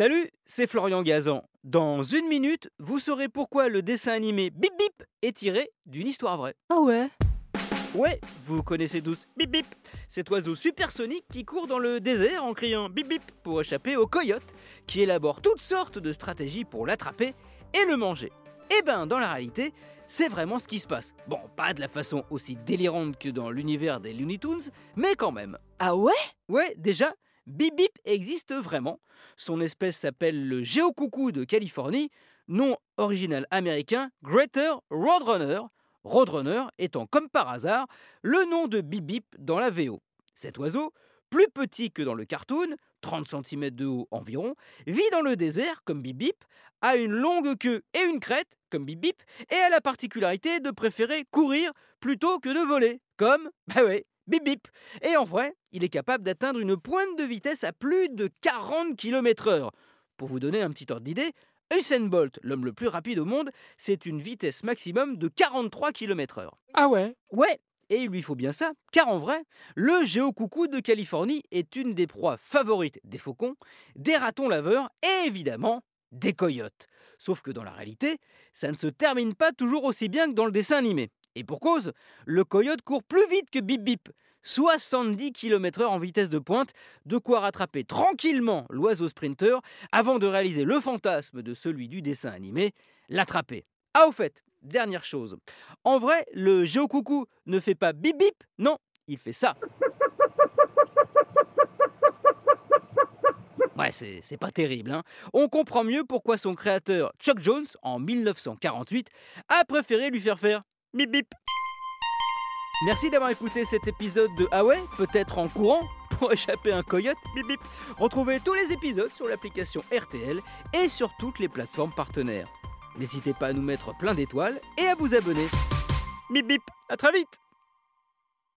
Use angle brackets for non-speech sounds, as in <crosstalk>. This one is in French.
Salut, c'est Florian Gazan. Dans une minute, vous saurez pourquoi le dessin animé Bip Bip est tiré d'une histoire vraie. Ah ouais Ouais, vous connaissez tous Bip Bip, cet oiseau supersonique qui court dans le désert en criant Bip Bip pour échapper aux coyotes qui élaborent toutes sortes de stratégies pour l'attraper et le manger. Eh ben, dans la réalité, c'est vraiment ce qui se passe. Bon, pas de la façon aussi délirante que dans l'univers des Looney Tunes, mais quand même. Ah ouais? Ouais, déjà, Bip Bip existe vraiment. Son espèce s'appelle le géocoucou de Californie, nom original américain Greater Roadrunner, Roadrunner étant comme par hasard le nom de Bip Bip dans la VO. Cet oiseau, plus petit que dans le cartoon, 30 cm de haut environ, vit dans le désert comme Bip Bip, a une longue queue et une crête comme Bip Bip, et a la particularité de préférer courir plutôt que de voler, comme, bah ouais, Bip Bip. Et en vrai, il est capable d'atteindre une pointe de vitesse à plus de 40 km/h. Pour vous donner un petit ordre d'idée, Usain Bolt, l'homme le plus rapide au monde, c'est une vitesse maximum de 43 km/h. Ah ouais? Ouais, et il lui faut bien ça, car en vrai, le géocoucou de Californie est une des proies favorites des faucons, des ratons laveurs et évidemment des coyotes. Sauf que dans la réalité, ça ne se termine pas toujours aussi bien que dans le dessin animé. Et pour cause, le coyote court plus vite que Bip Bip. 70 km/h en vitesse de pointe, de quoi rattraper tranquillement l'oiseau sprinter avant de réaliser le fantasme de celui du dessin animé, l'attraper. Ah au fait, dernière chose. En vrai, le géocoucou ne fait pas bip bip, non, il fait ça. Ouais, c'est pas terrible. Hein. On comprend mieux pourquoi son créateur, Chuck Jones, en 1948, a préféré lui faire faire bip bip. Merci d'avoir écouté cet épisode de Ah ouais, peut-être en courant <laughs> pour échapper à un coyote. Bip bip. Retrouvez tous les épisodes sur l'application RTL et sur toutes les plateformes partenaires. N'hésitez pas à nous mettre plein d'étoiles et à vous abonner. Bip bip, à très vite